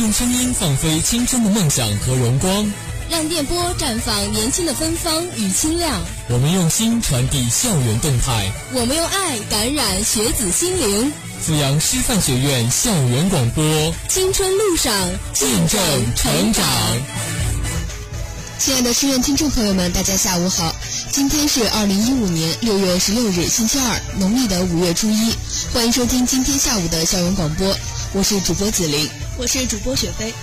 用声音放飞青春的梦想和荣光，让电波绽放年轻的芬芳与清亮。我们用心传递校园动态，我们用爱感染学子心灵。阜阳师范学院校园广播，青春路上见证成长。亲爱的师院听众朋友们，大家下午好！今天是二零一五年六月十六日，星期二，农历的五月初一。欢迎收听今天下午的校园广播，我是主播子玲。我是主播雪飞。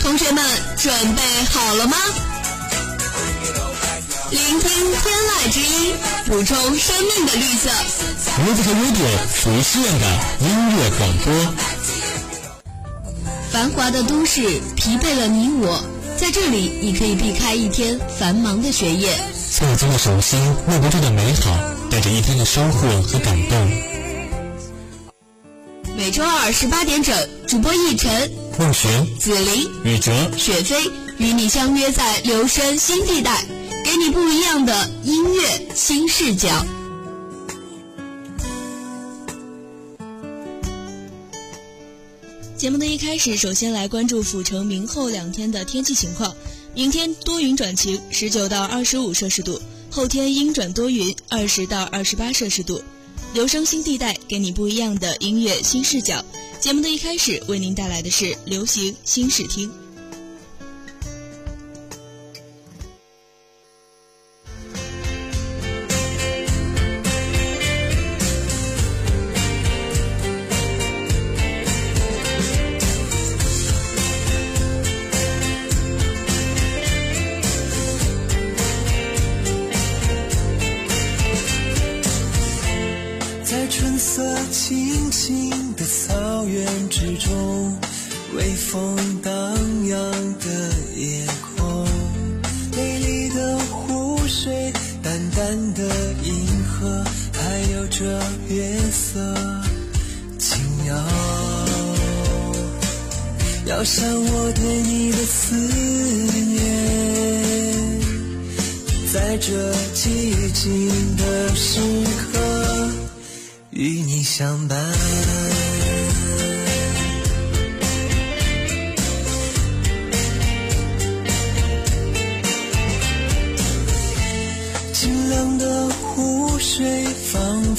同学们准备好了吗？聆听天籁之音，补充生命的绿色。Music Radio 属于师院的音乐广播。繁华的都市疲惫了你我。在这里，你可以避开一天繁忙的学业，曾经的手心握不住的美好，带着一天的收获和感动。每周二十八点整，主播逸晨、孟寻、紫菱、雨哲、雪飞与你相约在留声新地带，给你不一样的音乐新视角。节目的一开始，首先来关注阜城明后两天的天气情况。明天多云转晴，十九到二十五摄氏度；后天阴转多云，二十到二十八摄氏度。留声新地带，给你不一样的音乐新视角。节目的一开始，为您带来的是流行新视听。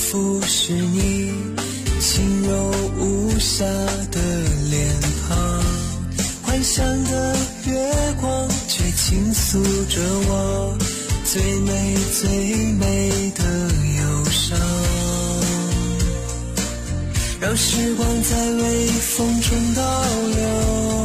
服是你轻柔无暇的脸庞，幻想的月光却倾诉着我最美最美的忧伤。让时光在微风中倒流。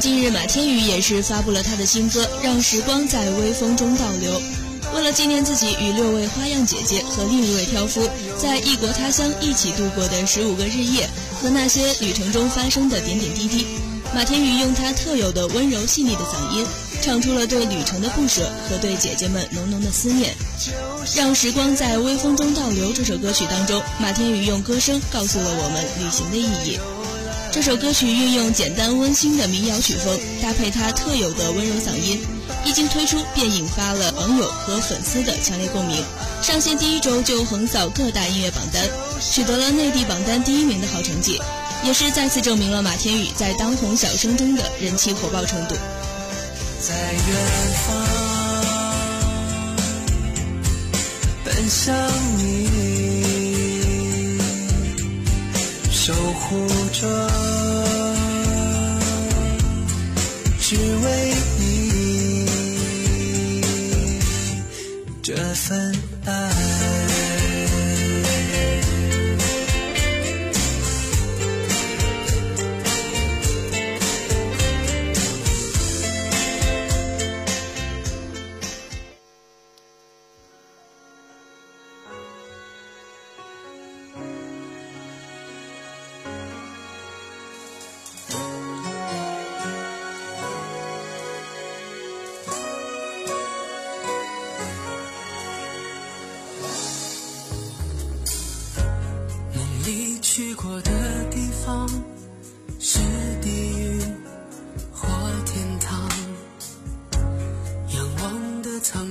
近日，马天宇也是发布了他的新歌《让时光在微风中倒流》。为了纪念自己与六位花样姐姐和另一位挑夫在异国他乡一起度过的十五个日夜和那些旅程中发生的点点滴滴，马天宇用他特有的温柔细腻的嗓音，唱出了对旅程的不舍和对姐姐们浓浓的思念。《让时光在微风中倒流》这首歌曲当中，马天宇用歌声告诉了我们旅行的意义。这首歌曲运用简单温馨的民谣曲风，搭配他特有的温柔嗓音，一经推出便引发了网友和粉丝的强烈共鸣。上线第一周就横扫各大音乐榜单，取得了内地榜单第一名的好成绩，也是再次证明了马天宇在当红小生中的人气火爆程度。在远方奔向你。守护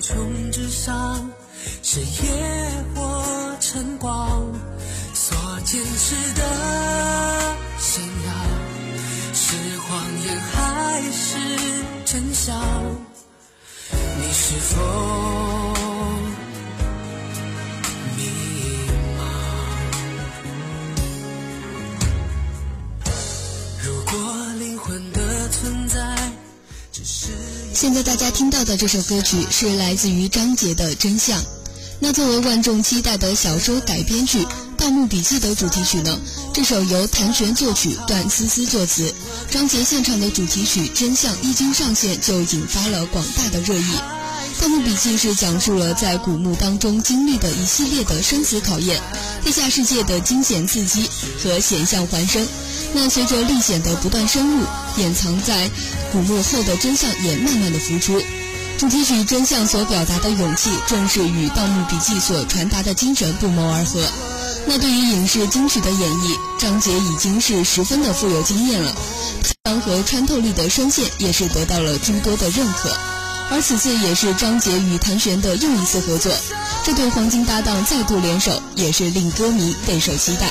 穹之上，是夜或晨光。所坚持的大家听到的这首歌曲是来自于张杰的《真相》。那作为万众期待的小说改编剧《盗墓笔记》的主题曲呢？这首由谭旋作曲、段思思作词，张杰现场的主题曲《真相》一经上线就引发了广大的热议。《盗墓笔记》是讲述了在古墓当中经历的一系列的生死考验，地下世界的惊险刺激和险象环生。那随着历险的不断深入，掩藏在古墓后的真相也慢慢的浮出。主题曲《真相》所表达的勇气，正是与《盗墓笔记》所传达的精神不谋而合。那对于影视金曲的演绎，张杰已经是十分的富有经验了，汤和穿透力的声线也是得到了诸多的认可。而此次也是张杰与谭旋的又一次合作，这对黄金搭档再度联手，也是令歌迷备受期待。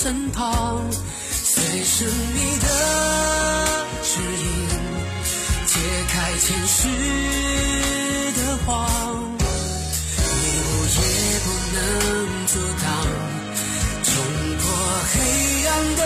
身旁，随着你的指引，解开前世的谎，迷雾也不能阻挡。冲破黑暗的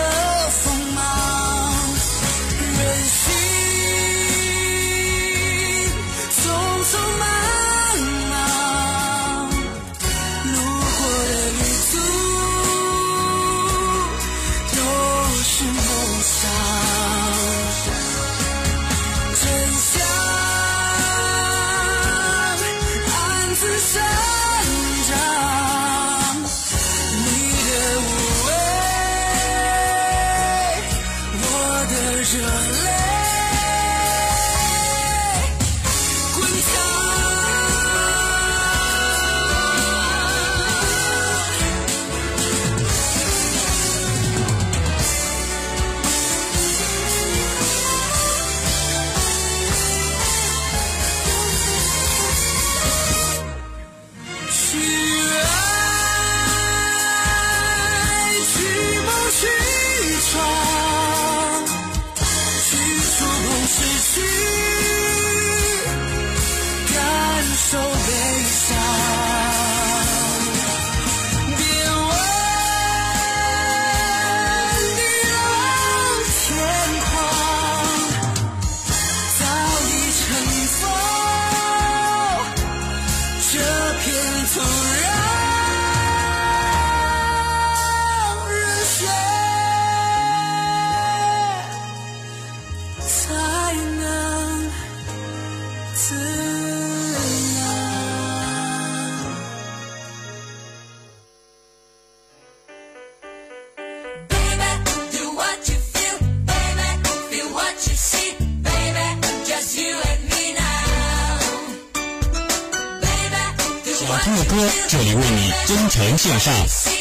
歌，这里为你真诚献上。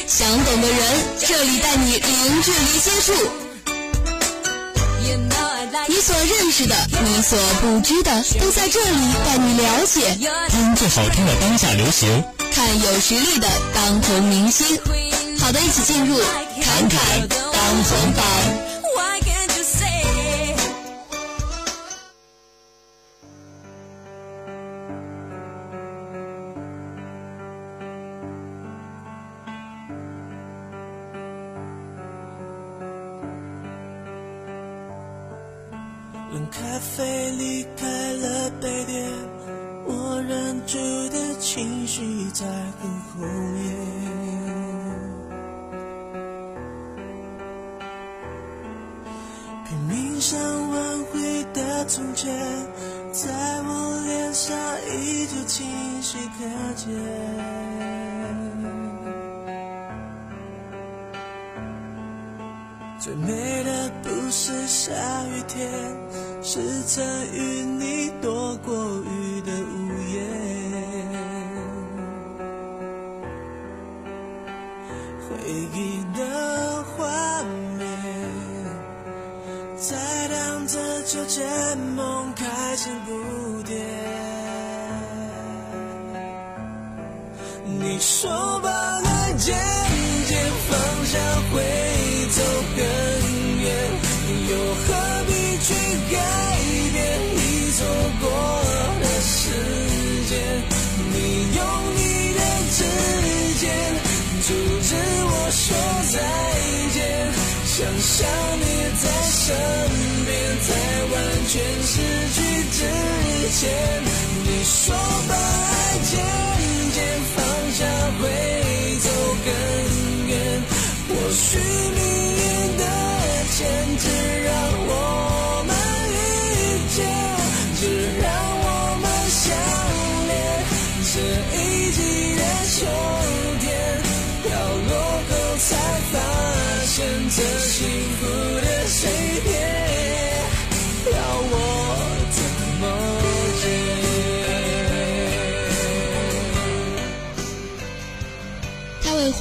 想懂的人，这里带你零距离接触。你所认识的，你所不知的，都在这里带你了解。听最好听的当下流行，看有实力的当红明星。好的，一起进入侃侃当红榜。很后面。拼命想挽回的从前，在我脸上依旧清晰可见。最美的不是下雨天，是曾与你躲过成蝴蝶。你说把爱渐渐放下会走更远，又何必去改变已错过的时间？你用你的指尖阻止我说再见，想象你在身边，在完全之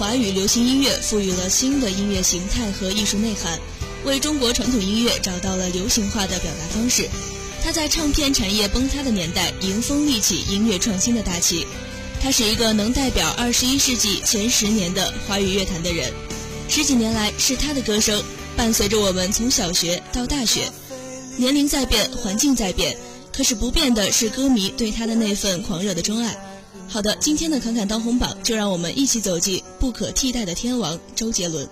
华语流行音乐赋予了新的音乐形态和艺术内涵，为中国传统音乐找到了流行化的表达方式。他在唱片产业崩塌的年代，迎风立起音乐创新的大旗。他是一个能代表二十一世纪前十年的华语乐坛的人。十几年来，是他的歌声伴随着我们从小学到大学。年龄在变，环境在变，可是不变的是歌迷对他的那份狂热的钟爱。好的，今天的侃侃当红榜，就让我们一起走进不可替代的天王周杰伦。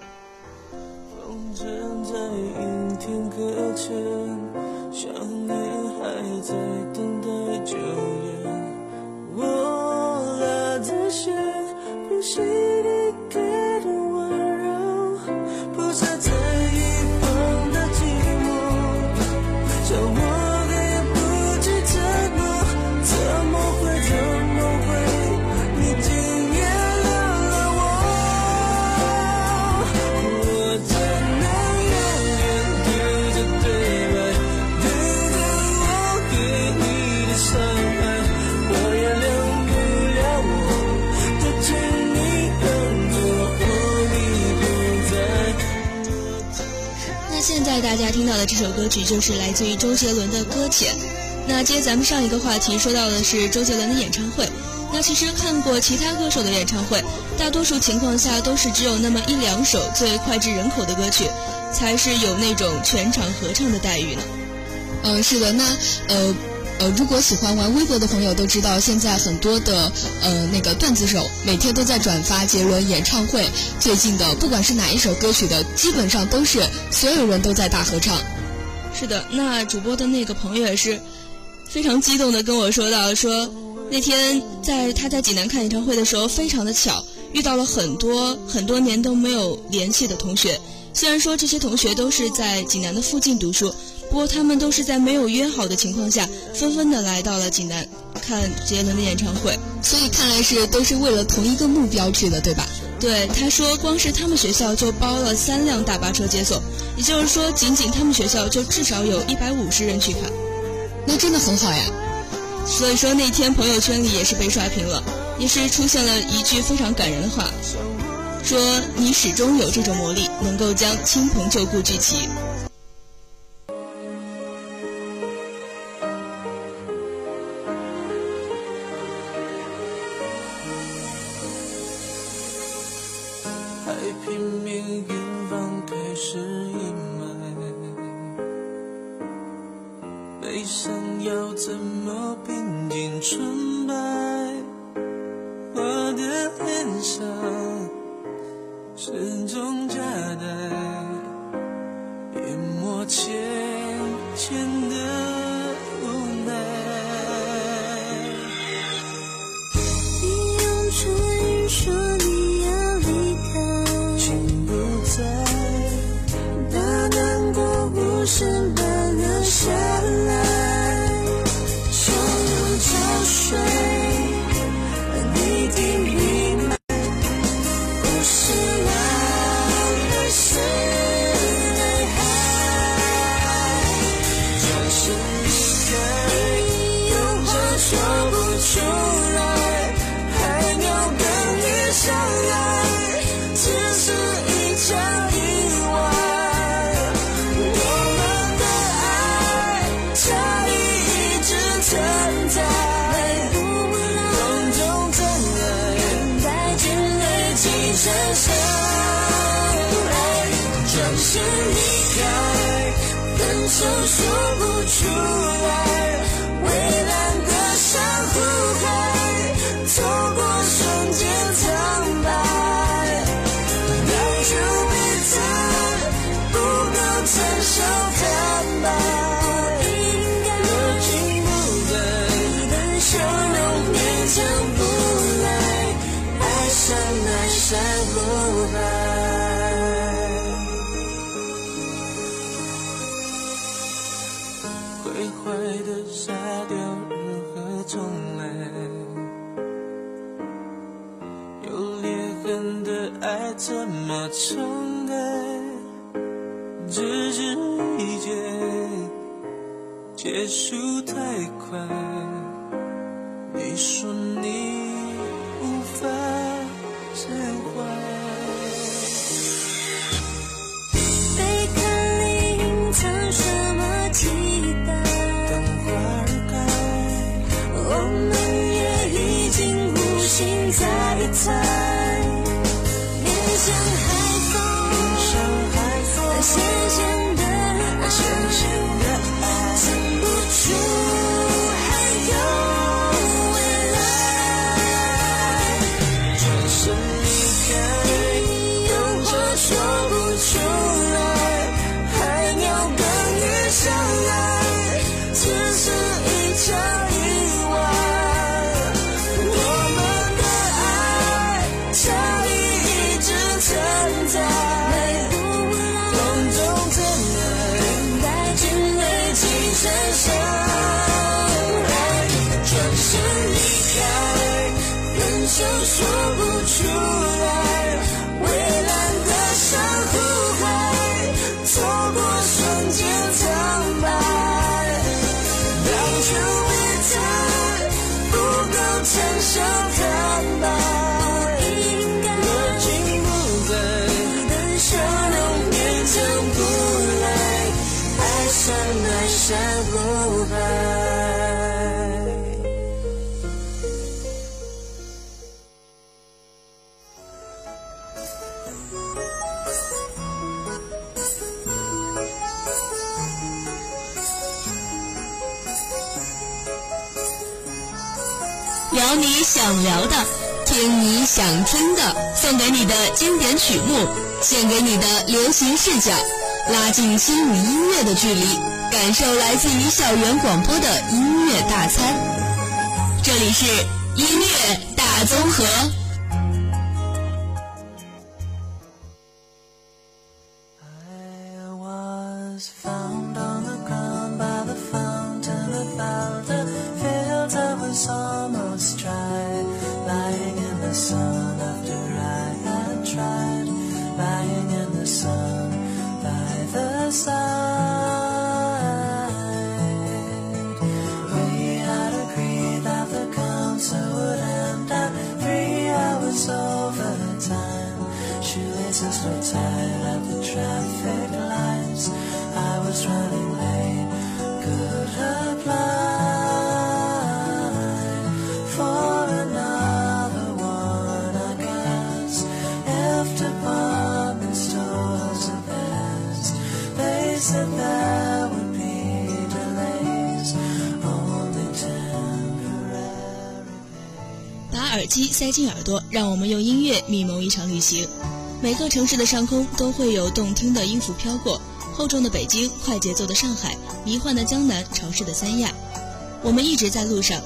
大家听到的这首歌曲就是来自于周杰伦的《搁浅》。那接咱们上一个话题说到的是周杰伦的演唱会。那其实看过其他歌手的演唱会，大多数情况下都是只有那么一两首最脍炙人口的歌曲，才是有那种全场合唱的待遇呢。嗯，是的，那呃呃，如果喜欢玩微博的朋友都知道，现在很多的呃那个段子手每天都在转发杰伦演唱会最近的，不管是哪一首歌曲的，基本上都是所有人都在大合唱。是的，那主播的那个朋友也是非常激动的跟我说到，说那天在他在济南看演唱会的时候，非常的巧，遇到了很多很多年都没有联系的同学。虽然说这些同学都是在济南的附近读书，不过他们都是在没有约好的情况下纷纷的来到了济南看杰伦的演唱会。所以看来是都是为了同一个目标去的对吧？对他说光是他们学校就包了三辆大巴车接送也就是说仅仅他们学校就至少有一百五十人去看。那真的很好呀。所以说那天朋友圈里也是被刷屏了也是出现了一句非常感人的话说你始终有这种魔力能够将亲朋旧故聚齐。那等待只是一劫，结束太快。你说你无法释怀，贝壳里隐藏什么期待？等花儿开，我们也已经无心再猜。献给你的经典曲目，献给你的流行视角，拉近心与音乐的距离，感受来自于校园广播的音乐大餐。这里是音乐大综合。Summer's lying in the sun. 塞进耳朵，让我们用音乐密谋一场旅行。每个城市的上空都会有动听的音符飘过，厚重的北京，快节奏的上海，迷幻的江南，潮湿的三亚。我们一直在路上，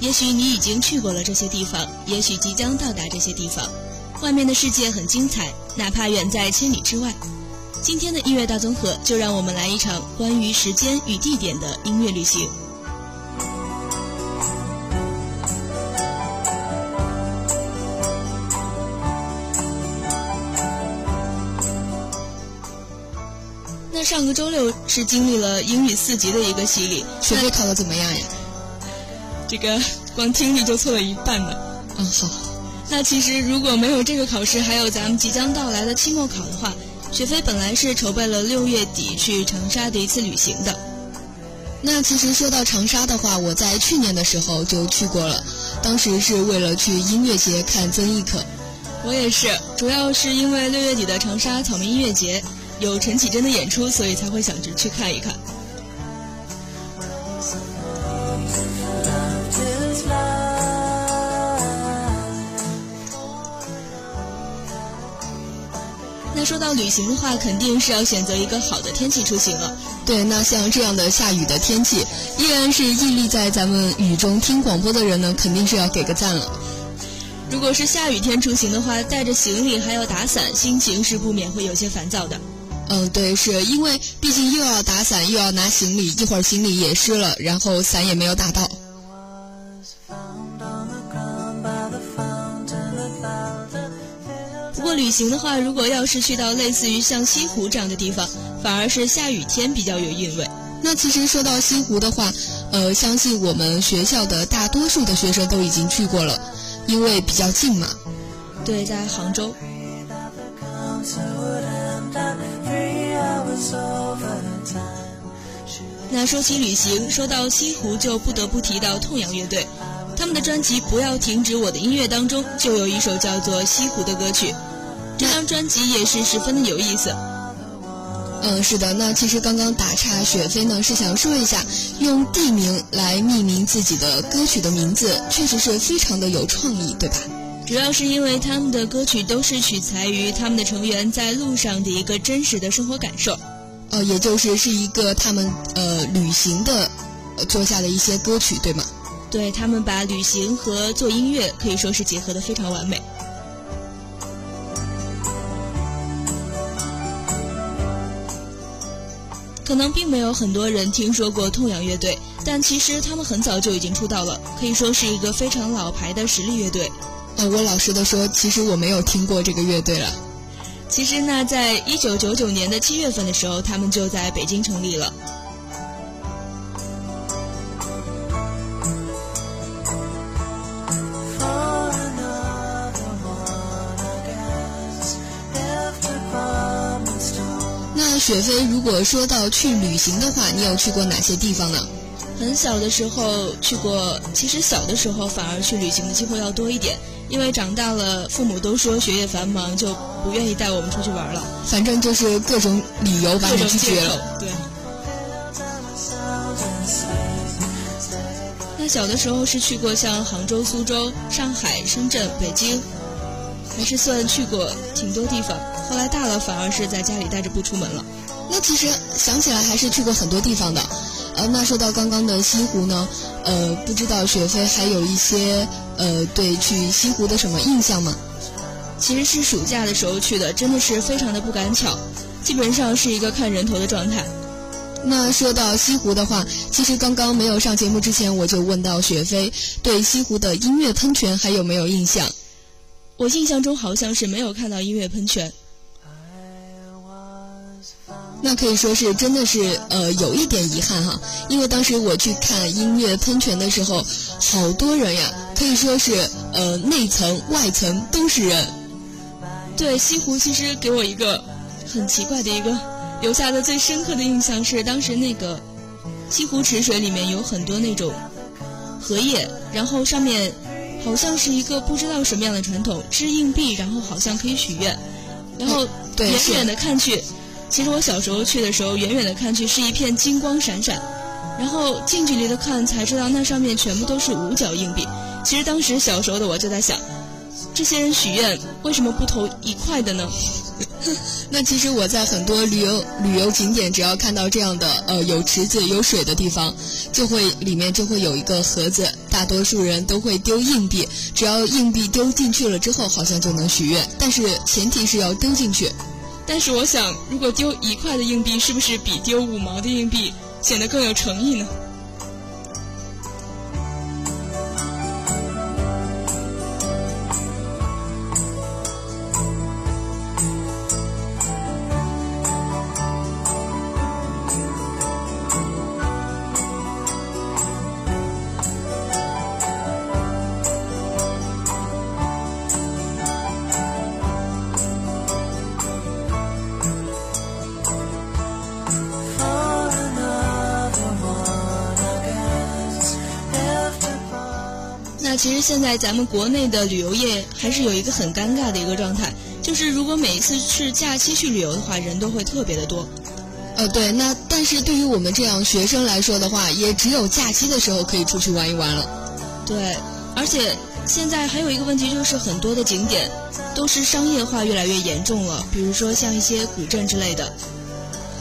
也许你已经去过了这些地方，也许即将到达这些地方。外面的世界很精彩，哪怕远在千里之外。今天的音乐大综合，就让我们来一场关于时间与地点的音乐旅行。上个周六是经历了英语四级的一个洗礼，学费考的怎么样呀？这个光听力就错了一半呢。嗯，好。那其实如果没有这个考试，还有咱们即将到来的期末考的话，雪飞本来是筹备了六月底去长沙的一次旅行的。那其实说到长沙的话，我在去年的时候就去过了，当时是为了去音乐节看曾轶可。我也是，主要是因为六月底的长沙草莓音乐节有陈绮贞的演出，所以才会想着去看一看。那说到旅行的话，肯定是要选择一个好的天气出行了。对，那像这样的下雨的天气，依然是屹立在咱们雨中听广播的人呢，肯定是要给个赞了。如果是下雨天出行的话，带着行李还要打伞，心情是不免会有些烦躁的。嗯，对，是因为毕竟又要打伞，又要拿行李，一会儿行李也湿了，然后伞也没有打到。不过旅行的话，如果要是去到类似于像西湖这样的地方，反而是下雨天比较有韵味。那其实说到西湖的话，呃，相信我们学校的大多数的学生都已经去过了，因为比较近嘛。对，在杭州。那说起旅行，说到西湖，就不得不提到痛仰乐队。他们的专辑《不要停止我的音乐》当中，就有一首叫做《西湖》的歌曲。这张专辑也是十分的有意思。嗯，是的。那其实刚刚打岔，雪飞呢是想说一下，用地名来命名自己的歌曲的名字，确实是非常的有创意，对吧？主要是因为他们的歌曲都是取材于他们的成员在路上的一个真实的生活感受。呃，也就是是一个他们呃旅行的呃做下的一些歌曲，对吗？对他们把旅行和做音乐可以说是结合的非常完美。可能并没有很多人听说过痛仰乐队，但其实他们很早就已经出道了，可以说是一个非常老牌的实力乐队。呃，我老实的说，其实我没有听过这个乐队了。其实呢，在一九九九年的七月份的时候，他们就在北京成立了。那雪飞，如果说到去旅行的话，你有去过哪些地方呢？很小的时候去过，其实小的时候反而去旅行的机会要多一点，因为长大了，父母都说学业繁忙，就不愿意带我们出去玩了，反正就是各种理由把你拒绝了。。对。那小的时候是去过像杭州、苏州、上海、深圳、北京，还是算去过挺多地方。后来大了，反而是在家里待着不出门了。那其实想起来还是去过很多地方的。呃，那说到刚刚的西湖呢，呃，不知道雪飞还有一些呃对去西湖的什么印象吗？其实是暑假的时候去的，真的是非常的不赶巧，基本上是一个看人头的状态。那说到西湖的话，其实刚刚没有上节目之前，我就问到雪飞对西湖的音乐喷泉还有没有印象？我印象中好像是没有看到音乐喷泉。那可以说是真的是呃有一点遗憾哈，因为当时我去看音乐喷泉的时候，好多人呀，可以说是呃内层外层都是人。对西湖，其实给我一个很奇怪的一个留下的最深刻的印象是，当时那个西湖池水里面有很多那种荷叶，然后上面好像是一个不知道什么样的传统，掷硬币，然后好像可以许愿，然后对远远的看去，其实我小时候去的时候，远远的看去是一片金光闪闪，然后近距离的看才知道那上面全部都是五角硬币。其实当时小时候的我就在想，这些人许愿为什么不投一块的呢？那其实我在很多旅游旅游景点，只要看到这样的呃有池子有水的地方，就会里面就会有一个盒子，大多数人都会丢硬币，只要硬币丢进去了之后，好像就能许愿，但是前提是要丢进去。但是我想，如果丢一块的硬币，是不是比丢五毛的硬币显得更有诚意呢？在咱们国内的旅游业还是有一个很尴尬的一个状态，就是如果每一次是假期去旅游的话，人都会特别的多。呃，对，那但是对于我们这样学生来说的话，也只有假期的时候可以出去玩一玩了。对，而且现在还有一个问题就是很多的景点都是商业化越来越严重了，比如说像一些古镇之类的。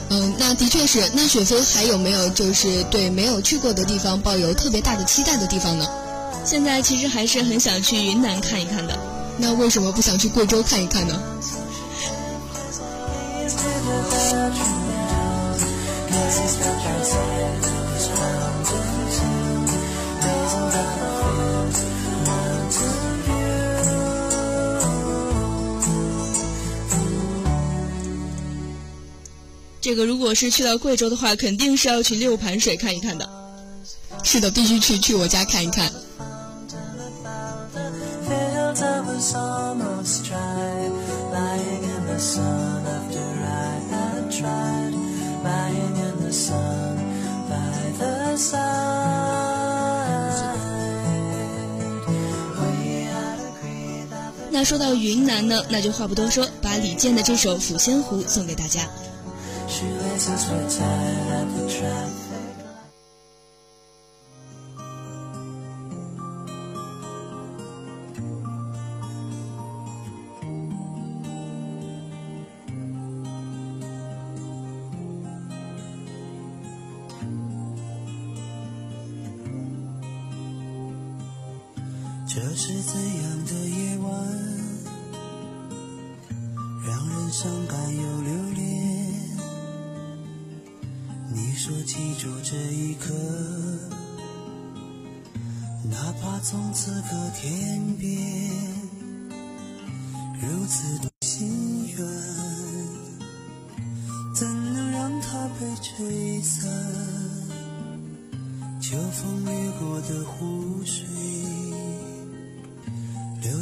嗯，那的确是。那雪飞还有没有就是对没有去过的地方抱有特别大的期待的地方呢？现在其实还是很想去云南看一看的。那为什么不想去贵州看一看呢？这个如果是去到贵州的话，肯定是要去六盘水看一看的。是的，必须去去我家看一看。那说到云南呢，那就话不多说，把李健的这首《抚仙湖》送给大家。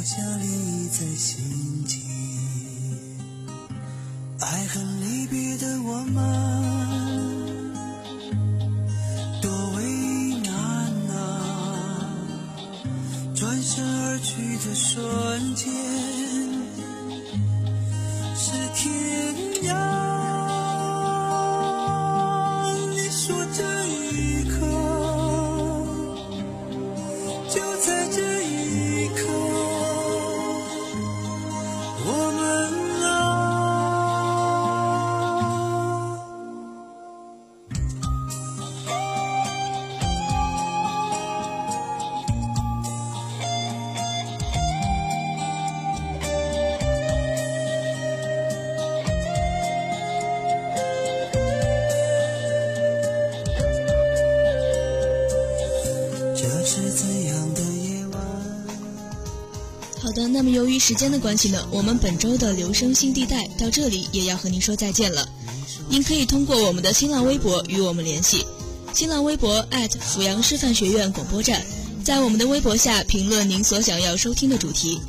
留下涟漪在心间。爱恨离别的我们，好的，那么由于时间的关系呢，我们本周的留声新地带到这里也要和您说再见了。您可以通过我们的新浪微博与我们联系，新浪微博阜阳师范学院广播站，在我们的微博下评论您所想要收听的主题。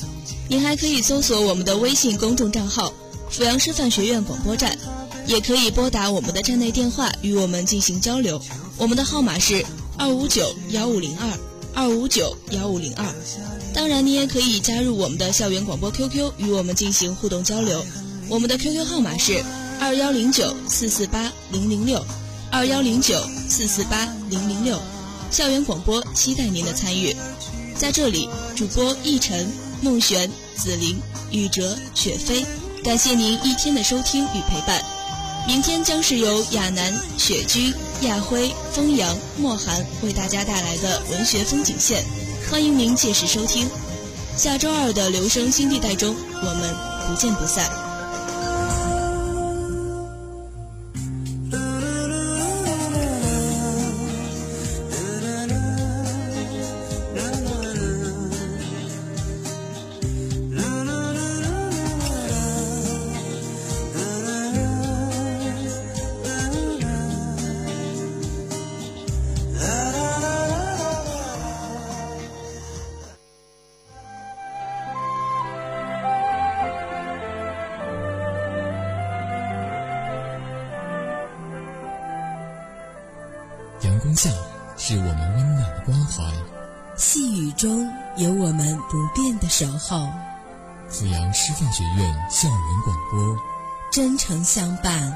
您还可以搜索我们的微信公众账号“阜阳师范学院广播站”，也可以拨打我们的站内电话与我们进行交流。我们的号码是二五九幺五零二二五九幺五零二。当然，你也可以加入我们的校园广播 QQ 与我们进行互动交流。我们的 QQ 号码是二幺零九四四八零零六二幺零九四四八零零六。校园广播期待您的参与。在这里，主播奕晨、孟璇、紫菱、雨哲、雪飞，感谢您一天的收听与陪伴。明天将是由亚楠、雪君、亚辉、风扬、莫寒为大家带来的文学风景线，欢迎您届时收听。下周二的留声新地带中，我们不见不散。诚相伴。